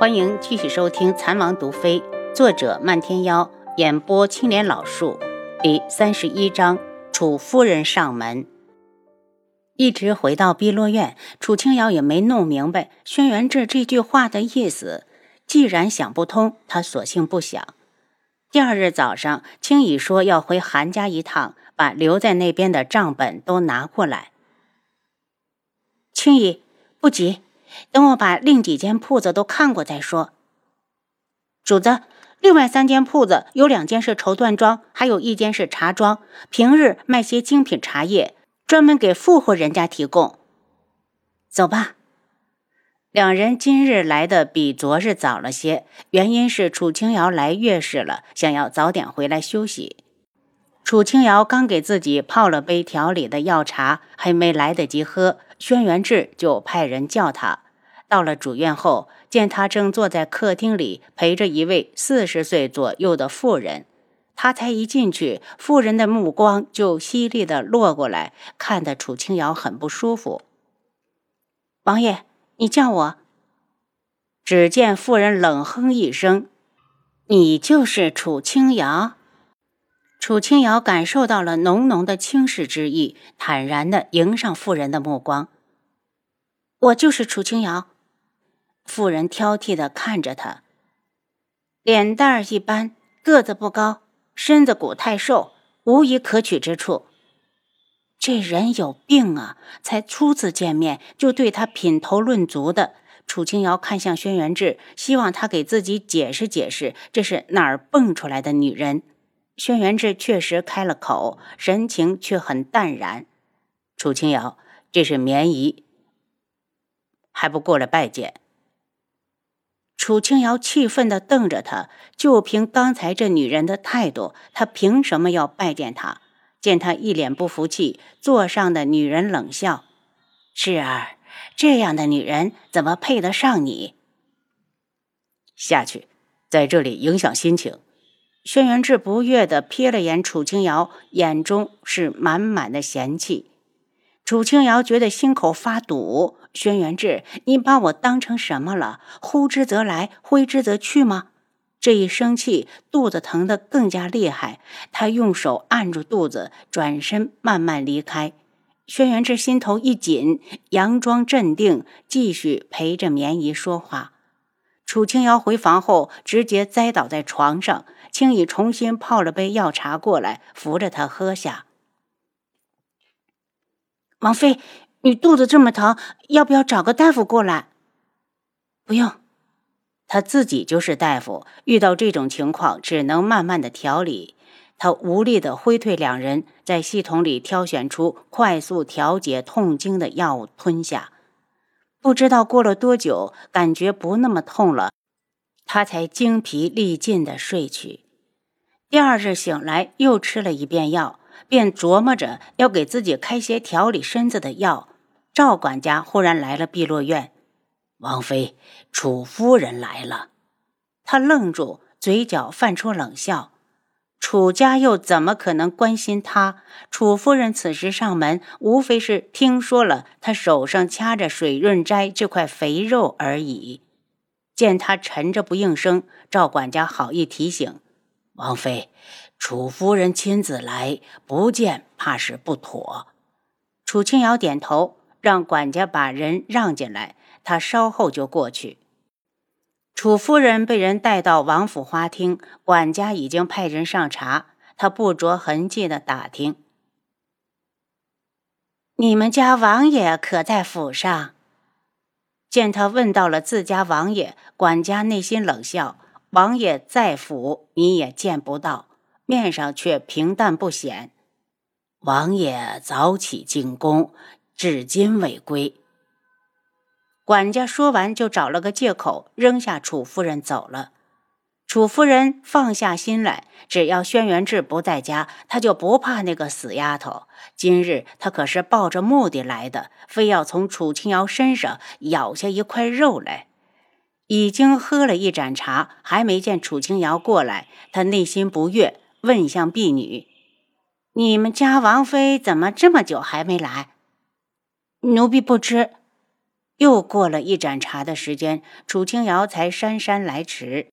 欢迎继续收听《残王毒妃》，作者漫天妖，演播青莲老树，第三十一章：楚夫人上门。一直回到碧落院，楚清瑶也没弄明白轩辕志这句话的意思。既然想不通，他索性不想。第二日早上，青羽说要回韩家一趟，把留在那边的账本都拿过来。青羽，不急。等我把另几间铺子都看过再说。主子，另外三间铺子有两间是绸缎庄，还有一间是茶庄，平日卖些精品茶叶，专门给富户人家提供。走吧。两人今日来的比昨日早了些，原因是楚清瑶来月事了，想要早点回来休息。楚清瑶刚给自己泡了杯调理的药茶，还没来得及喝。轩辕志就派人叫他到了主院后，见他正坐在客厅里陪着一位四十岁左右的妇人。他才一进去，妇人的目光就犀利的落过来，看得楚清瑶很不舒服。王爷，你叫我？只见妇人冷哼一声：“你就是楚清瑶。”楚清瑶感受到了浓浓的轻视之意，坦然的迎上妇人的目光。我就是楚清瑶。妇人挑剔的看着他，脸蛋儿一般，个子不高，身子骨太瘦，无一可取之处。这人有病啊！才初次见面就对他品头论足的。楚清瑶看向轩辕志，希望他给自己解释解释，这是哪儿蹦出来的女人。轩辕志确实开了口，神情却很淡然。楚清瑶，这是绵姨，还不过来拜见？楚清瑶气愤地瞪着他，就凭刚才这女人的态度，他凭什么要拜见她？见他一脸不服气，座上的女人冷笑：“智儿，这样的女人怎么配得上你？下去，在这里影响心情。”轩辕志不悦地瞥了眼楚清瑶，眼中是满满的嫌弃。楚清瑶觉得心口发堵。轩辕志，你把我当成什么了？呼之则来，挥之则去吗？这一生气，肚子疼得更加厉害。他用手按住肚子，转身慢慢离开。轩辕志心头一紧，佯装镇定，继续陪着绵姨说话。楚清瑶回房后，直接栽倒在床上。青羽重新泡了杯药茶过来，扶着她喝下。王妃，你肚子这么疼，要不要找个大夫过来？不用，他自己就是大夫，遇到这种情况只能慢慢的调理。他无力的挥退两人，在系统里挑选出快速调节痛经的药物吞下。不知道过了多久，感觉不那么痛了。他才精疲力尽的睡去。第二日醒来，又吃了一遍药，便琢磨着要给自己开些调理身子的药。赵管家忽然来了碧落院，王妃，楚夫人来了。他愣住，嘴角泛出冷笑。楚家又怎么可能关心他？楚夫人此时上门，无非是听说了他手上掐着水润斋这块肥肉而已。见他沉着不应声，赵管家好意提醒：“王妃，楚夫人亲自来，不见怕是不妥。”楚清瑶点头，让管家把人让进来，他稍后就过去。楚夫人被人带到王府花厅，管家已经派人上茶。他不着痕迹的打听：“你们家王爷可在府上？”见他问到了自家王爷，管家内心冷笑：“王爷在府，你也见不到。”面上却平淡不显。王爷早起进宫，至今未归。管家说完，就找了个借口，扔下楚夫人走了。楚夫人放下心来，只要轩辕志不在家，她就不怕那个死丫头。今日她可是抱着目的来的，非要从楚清瑶身上咬下一块肉来。已经喝了一盏茶，还没见楚清瑶过来，她内心不悦，问向婢女：“你们家王妃怎么这么久还没来？”奴婢不知。又过了一盏茶的时间，楚清瑶才姗姗来迟。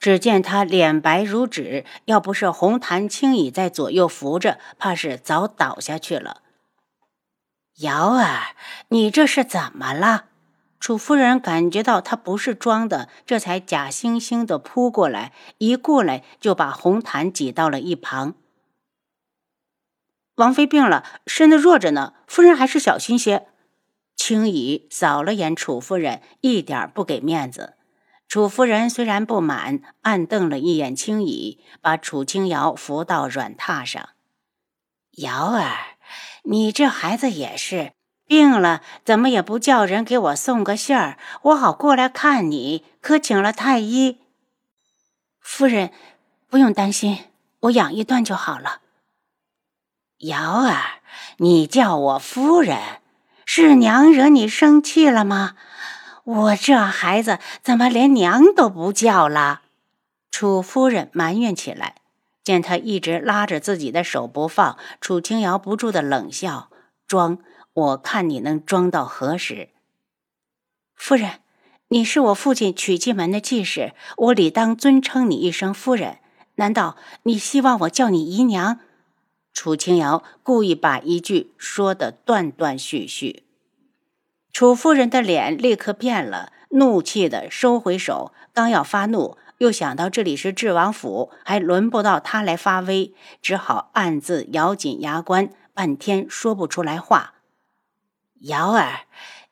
只见他脸白如纸，要不是红檀轻倚在左右扶着，怕是早倒下去了。瑶儿，你这是怎么了？楚夫人感觉到他不是装的，这才假惺惺的扑过来，一过来就把红檀挤到了一旁。王妃病了，身子弱着呢，夫人还是小心些。青姨扫了眼楚夫人，一点不给面子。楚夫人虽然不满，暗瞪了一眼青姨，把楚青瑶扶到软榻上。瑶儿，你这孩子也是病了，怎么也不叫人给我送个信儿，我好过来看你。可请了太医。夫人不用担心，我养一段就好了。瑶儿，你叫我夫人。是娘惹你生气了吗？我这孩子怎么连娘都不叫了？楚夫人埋怨起来。见他一直拉着自己的手不放，楚清瑶不住的冷笑：“装，我看你能装到何时？”夫人，你是我父亲娶进门的继室，我理当尊称你一声夫人。难道你希望我叫你姨娘？楚清瑶故意把一句说的断断续续，楚夫人的脸立刻变了，怒气的收回手，刚要发怒，又想到这里是智王府，还轮不到她来发威，只好暗自咬紧牙关，半天说不出来话。瑶儿，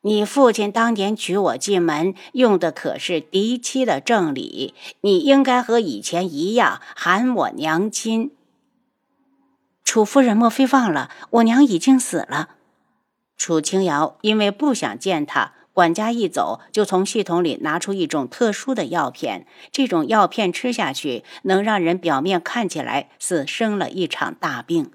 你父亲当年娶我进门，用的可是嫡妻的正礼，你应该和以前一样喊我娘亲。楚夫人莫非忘了我娘已经死了？楚清瑶因为不想见他，管家一走，就从系统里拿出一种特殊的药片。这种药片吃下去，能让人表面看起来似生了一场大病。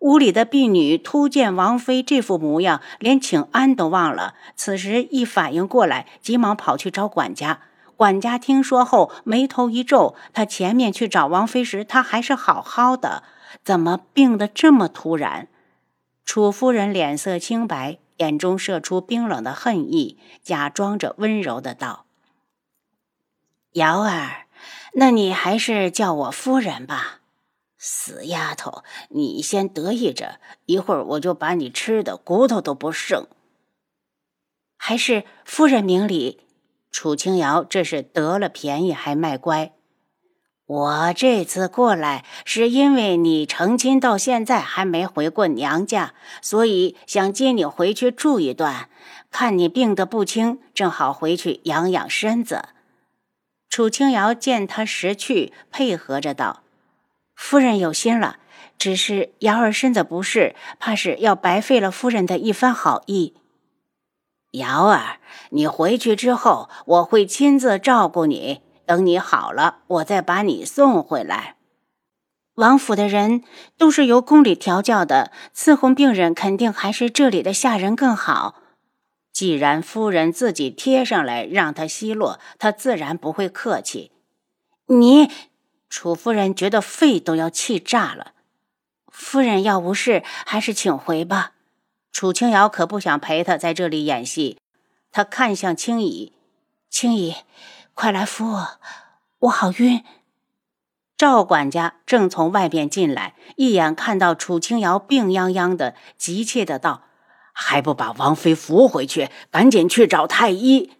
屋里的婢女突见王妃这副模样，连请安都忘了。此时一反应过来，急忙跑去找管家。管家听说后，眉头一皱。他前面去找王妃时，她还是好好的。怎么病得这么突然？楚夫人脸色清白，眼中射出冰冷的恨意，假装着温柔的道：“瑶儿，那你还是叫我夫人吧。死丫头，你先得意着，一会儿我就把你吃的骨头都不剩。还是夫人明理。”楚清瑶这是得了便宜还卖乖。我这次过来是因为你成亲到现在还没回过娘家，所以想接你回去住一段。看你病得不轻，正好回去养养身子。楚清瑶见他识趣，配合着道：“夫人有心了，只是瑶儿身子不适，怕是要白费了夫人的一番好意。瑶儿，你回去之后，我会亲自照顾你。”等你好了，我再把你送回来。王府的人都是由宫里调教的，伺候病人肯定还是这里的下人更好。既然夫人自己贴上来让他奚落，他自然不会客气。你，楚夫人觉得肺都要气炸了。夫人要无事，还是请回吧。楚清瑶可不想陪他在这里演戏，他看向青姨，青姨。快来扶我，我好晕。赵管家正从外边进来，一眼看到楚清瑶病殃殃的，急切的道：“还不把王妃扶回去？赶紧去找太医！”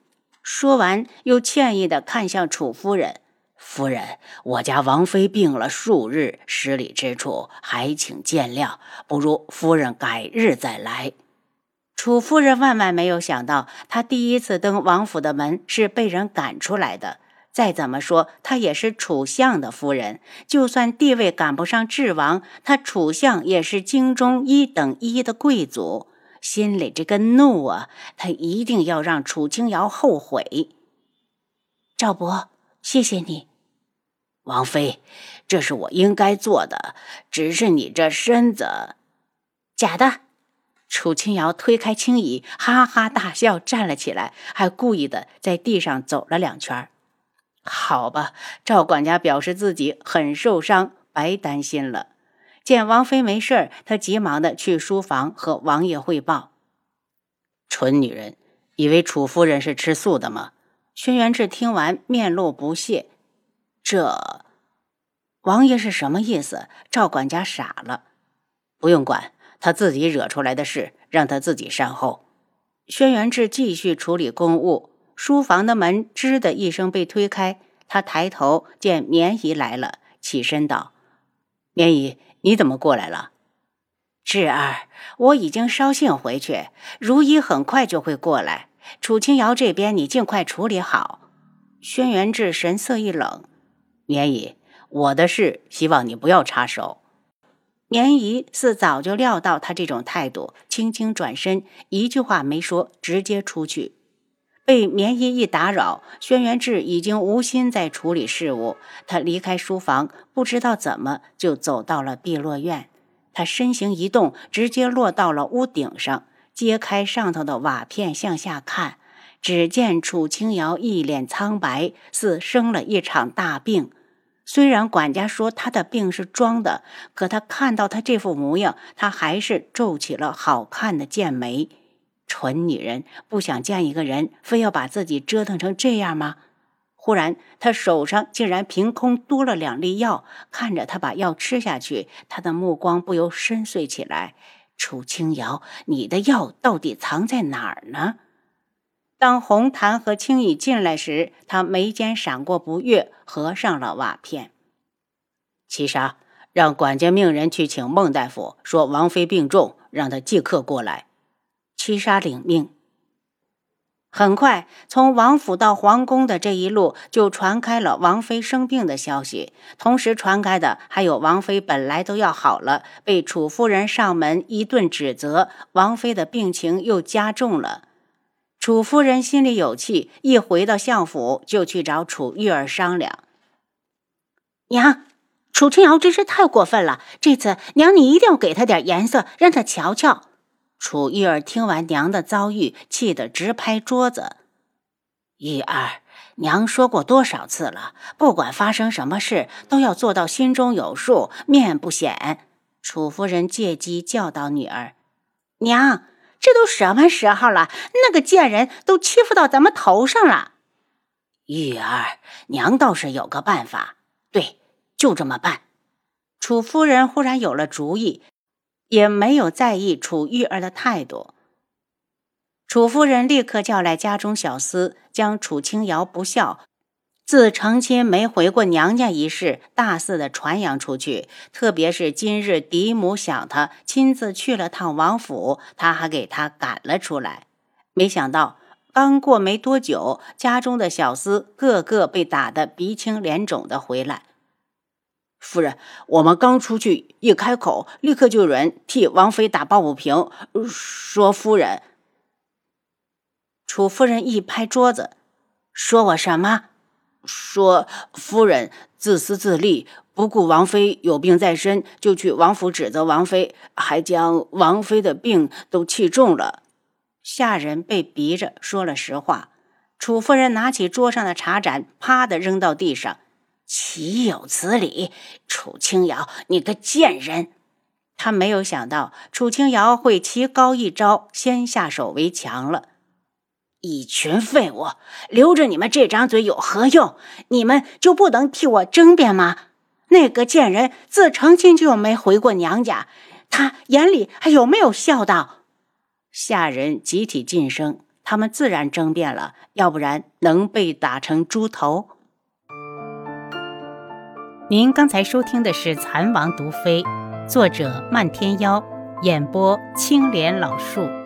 说完，又歉意的看向楚夫人：“夫人，我家王妃病了数日，失礼之处还请见谅，不如夫人改日再来。”楚夫人万万没有想到，她第一次登王府的门是被人赶出来的。再怎么说，她也是楚相的夫人，就算地位赶不上智王，她楚相也是京中一等一的贵族。心里这个怒啊，她一定要让楚清瑶后悔。赵伯，谢谢你，王妃，这是我应该做的。只是你这身子，假的。楚清瑶推开青椅，哈哈大笑，站了起来，还故意的在地上走了两圈。好吧，赵管家表示自己很受伤，白担心了。见王妃没事儿，他急忙的去书房和王爷汇报。蠢女人，以为楚夫人是吃素的吗？轩辕志听完，面露不屑。这王爷是什么意思？赵管家傻了。不用管，他自己惹出来的事，让他自己善后。轩辕志继续处理公务。书房的门吱的一声被推开，他抬头见绵姨来了，起身道：“绵姨，你怎么过来了？”志儿，我已经捎信回去，如意很快就会过来。楚清瑶这边，你尽快处理好。轩辕志神色一冷：“绵姨，我的事，希望你不要插手。”棉姨似早就料到他这种态度，轻轻转身，一句话没说，直接出去。被棉姨一打扰，轩辕志已经无心再处理事务。他离开书房，不知道怎么就走到了碧落院。他身形一动，直接落到了屋顶上，揭开上头的瓦片向下看，只见楚清瑶一脸苍白，似生了一场大病。虽然管家说他的病是装的，可他看到他这副模样，他还是皱起了好看的剑眉。蠢女人，不想见一个人，非要把自己折腾成这样吗？忽然，他手上竟然凭空多了两粒药，看着他把药吃下去，他的目光不由深邃起来。楚清瑶，你的药到底藏在哪儿呢？当红檀和青羽进来时，他眉间闪过不悦，合上了瓦片。七杀，让管家命人去请孟大夫，说王妃病重，让他即刻过来。七杀领命。很快，从王府到皇宫的这一路就传开了王妃生病的消息，同时传开的还有王妃本来都要好了，被楚夫人上门一顿指责，王妃的病情又加重了。楚夫人心里有气，一回到相府就去找楚玉儿商量。娘，楚清瑶真是太过分了，这次娘你一定要给他点颜色，让他瞧瞧。楚玉儿听完娘的遭遇，气得直拍桌子。玉儿，娘说过多少次了，不管发生什么事，都要做到心中有数，面不显。楚夫人借机教导女儿：“娘，这都什么时候了？那个贱人都欺负到咱们头上了。”玉儿，娘倒是有个办法。对，就这么办。楚夫人忽然有了主意。也没有在意楚玉儿的态度。楚夫人立刻叫来家中小厮，将楚清瑶不孝、自成亲没回过娘家一事大肆的传扬出去。特别是今日嫡母想他，亲自去了趟王府，他还给他赶了出来。没想到刚过没多久，家中的小厮个个被打得鼻青脸肿的回来。夫人，我们刚出去，一开口，立刻就有人替王妃打抱不平，说夫人。楚夫人一拍桌子，说我什么？说夫人自私自利，不顾王妃有病在身，就去王府指责王妃，还将王妃的病都气重了。下人被逼着说了实话。楚夫人拿起桌上的茶盏，啪的扔到地上。岂有此理！楚清瑶，你个贱人！他没有想到楚清瑶会棋高一招，先下手为强了。一群废物，留着你们这张嘴有何用？你们就不能替我争辩吗？那个贱人自成亲就没回过娘家，他眼里还有没有孝道？下人集体噤声，他们自然争辩了，要不然能被打成猪头？您刚才收听的是《蚕王毒妃》，作者漫天妖，演播青莲老树。